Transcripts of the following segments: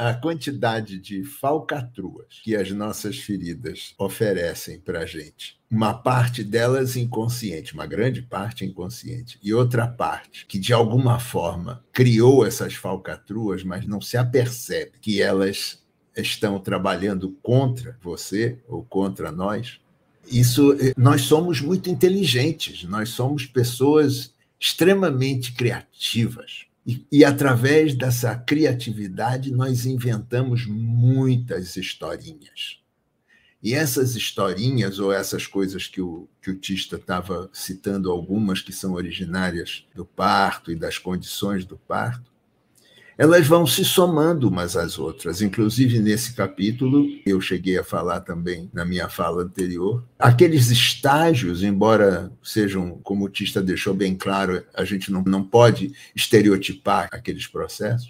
a quantidade de falcatruas que as nossas feridas oferecem para a gente. Uma parte delas inconsciente, uma grande parte inconsciente, e outra parte que de alguma forma criou essas falcatruas, mas não se apercebe que elas estão trabalhando contra você ou contra nós. Isso, nós somos muito inteligentes, nós somos pessoas extremamente criativas. E, e, através dessa criatividade, nós inventamos muitas historinhas. E essas historinhas, ou essas coisas que o, que o Tista estava citando, algumas que são originárias do parto e das condições do parto, elas vão se somando umas às outras. Inclusive, nesse capítulo, eu cheguei a falar também na minha fala anterior, aqueles estágios, embora sejam, como o Tista deixou bem claro, a gente não, não pode estereotipar aqueles processos,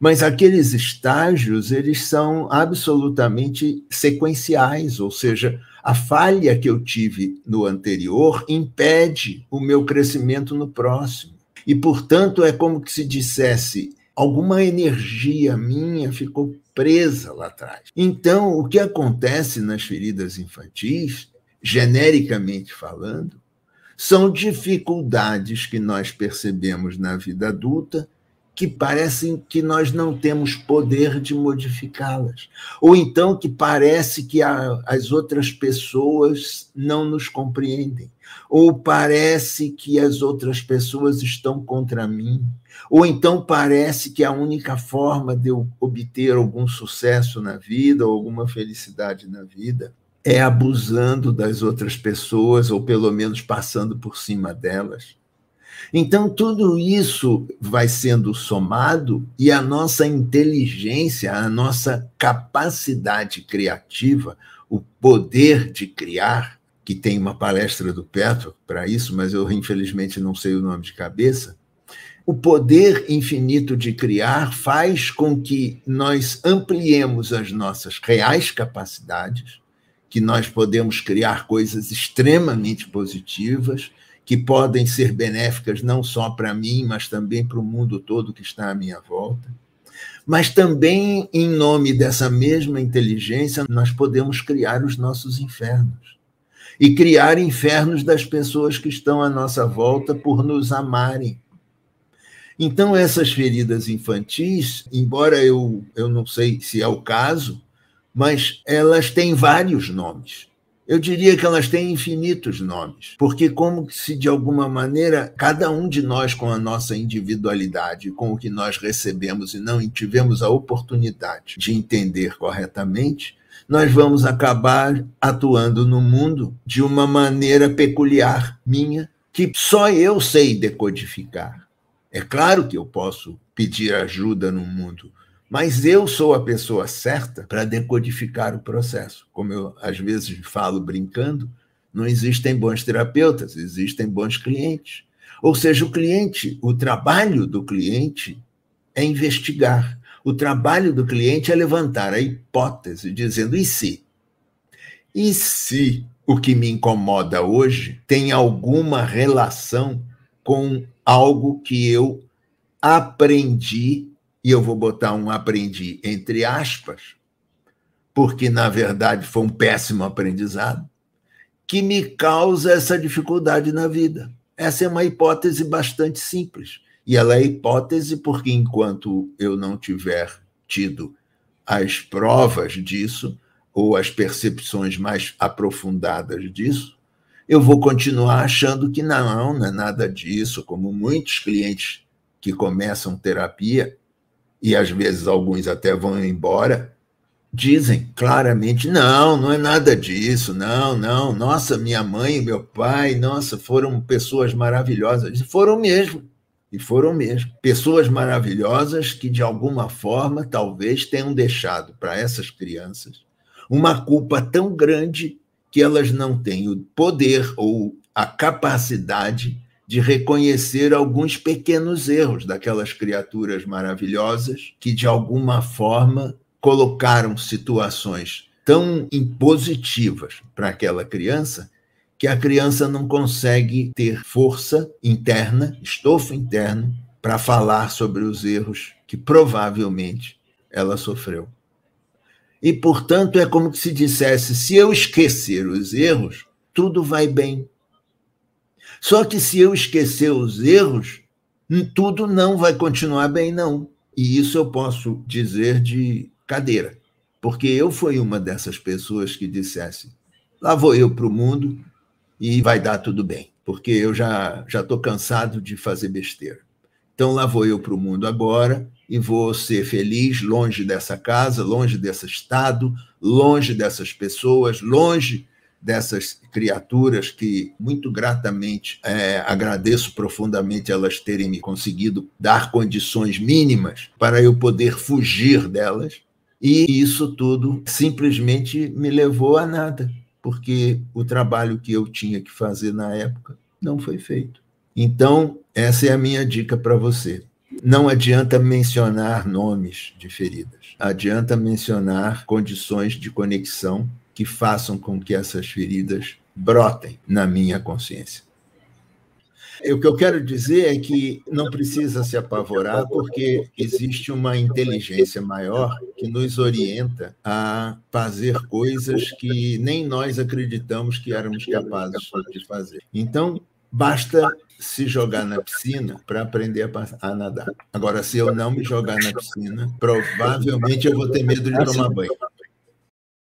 mas aqueles estágios, eles são absolutamente sequenciais, ou seja, a falha que eu tive no anterior impede o meu crescimento no próximo. E, portanto, é como que se dissesse: alguma energia minha ficou presa lá atrás. Então, o que acontece nas feridas infantis, genericamente falando, são dificuldades que nós percebemos na vida adulta que parecem que nós não temos poder de modificá-las. Ou então que parece que as outras pessoas não nos compreendem. Ou parece que as outras pessoas estão contra mim. Ou então parece que a única forma de eu obter algum sucesso na vida ou alguma felicidade na vida é abusando das outras pessoas, ou pelo menos passando por cima delas. Então, tudo isso vai sendo somado e a nossa inteligência, a nossa capacidade criativa, o poder de criar, que tem uma palestra do Petro para isso, mas eu infelizmente não sei o nome de cabeça. O poder infinito de criar faz com que nós ampliemos as nossas reais capacidades, que nós podemos criar coisas extremamente positivas que podem ser benéficas não só para mim, mas também para o mundo todo que está à minha volta. Mas também, em nome dessa mesma inteligência, nós podemos criar os nossos infernos. E criar infernos das pessoas que estão à nossa volta por nos amarem. Então, essas feridas infantis, embora eu, eu não sei se é o caso, mas elas têm vários nomes. Eu diria que elas têm infinitos nomes, porque, como se de alguma maneira, cada um de nós, com a nossa individualidade, com o que nós recebemos e não tivemos a oportunidade de entender corretamente, nós vamos acabar atuando no mundo de uma maneira peculiar minha, que só eu sei decodificar. É claro que eu posso pedir ajuda no mundo, mas eu sou a pessoa certa para decodificar o processo. Como eu às vezes falo brincando, não existem bons terapeutas, existem bons clientes. Ou seja, o cliente, o trabalho do cliente é investigar. O trabalho do cliente é levantar a hipótese, dizendo: e se? E se o que me incomoda hoje tem alguma relação com algo que eu aprendi e eu vou botar um aprendi entre aspas, porque na verdade foi um péssimo aprendizado, que me causa essa dificuldade na vida. Essa é uma hipótese bastante simples. E ela é hipótese porque enquanto eu não tiver tido as provas disso, ou as percepções mais aprofundadas disso, eu vou continuar achando que não, não é nada disso, como muitos clientes que começam terapia e às vezes alguns até vão embora, dizem claramente: não, não é nada disso, não, não, nossa, minha mãe e meu pai, nossa, foram pessoas maravilhosas. E foram mesmo, e foram mesmo. Pessoas maravilhosas que, de alguma forma, talvez tenham deixado para essas crianças uma culpa tão grande que elas não têm o poder ou a capacidade de reconhecer alguns pequenos erros daquelas criaturas maravilhosas que, de alguma forma, colocaram situações tão impositivas para aquela criança que a criança não consegue ter força interna, estofo interno, para falar sobre os erros que provavelmente ela sofreu. E, portanto, é como se dissesse: se eu esquecer os erros, tudo vai bem. Só que se eu esquecer os erros, tudo não vai continuar bem, não. E isso eu posso dizer de cadeira, porque eu fui uma dessas pessoas que dissesse: lá vou eu para o mundo e vai dar tudo bem, porque eu já já estou cansado de fazer besteira. Então lá vou eu para o mundo agora e vou ser feliz longe dessa casa, longe desse estado, longe dessas pessoas, longe dessas criaturas que muito gratamente é, agradeço profundamente elas terem me conseguido dar condições mínimas para eu poder fugir delas. E isso tudo simplesmente me levou a nada, porque o trabalho que eu tinha que fazer na época não foi feito. Então, essa é a minha dica para você. Não adianta mencionar nomes de feridas, adianta mencionar condições de conexão que façam com que essas feridas brotem na minha consciência. O que eu quero dizer é que não precisa se apavorar, porque existe uma inteligência maior que nos orienta a fazer coisas que nem nós acreditamos que éramos capazes de fazer. Então, basta se jogar na piscina para aprender a, nadar. Agora, se eu não me jogar na piscina, provavelmente eu vou ter medo de tomar banho.